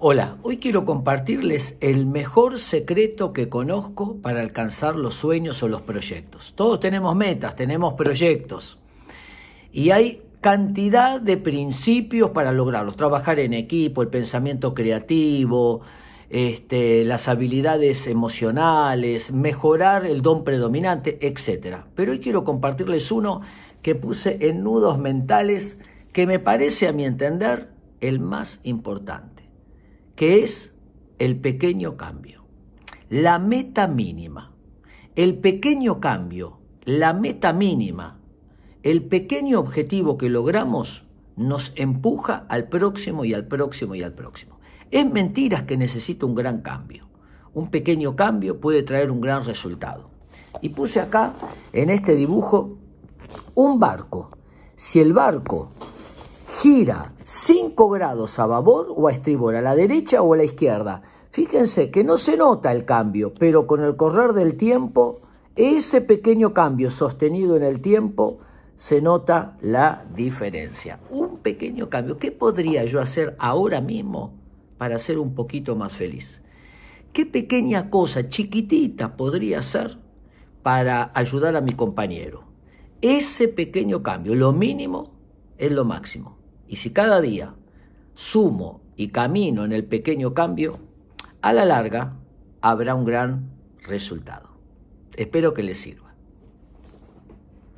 Hola, hoy quiero compartirles el mejor secreto que conozco para alcanzar los sueños o los proyectos. Todos tenemos metas, tenemos proyectos y hay cantidad de principios para lograrlos. Trabajar en equipo, el pensamiento creativo, este, las habilidades emocionales, mejorar el don predominante, etc. Pero hoy quiero compartirles uno que puse en nudos mentales que me parece a mi entender el más importante que es el pequeño cambio, la meta mínima. El pequeño cambio, la meta mínima, el pequeño objetivo que logramos nos empuja al próximo y al próximo y al próximo. Es mentira que necesita un gran cambio. Un pequeño cambio puede traer un gran resultado. Y puse acá, en este dibujo, un barco. Si el barco gira 5 grados a babor o a estribor, a la derecha o a la izquierda. Fíjense que no se nota el cambio, pero con el correr del tiempo, ese pequeño cambio sostenido en el tiempo, se nota la diferencia. Un pequeño cambio. ¿Qué podría yo hacer ahora mismo para ser un poquito más feliz? ¿Qué pequeña cosa chiquitita podría hacer para ayudar a mi compañero? Ese pequeño cambio, lo mínimo es lo máximo. Y si cada día sumo y camino en el pequeño cambio, a la larga habrá un gran resultado. Espero que les sirva.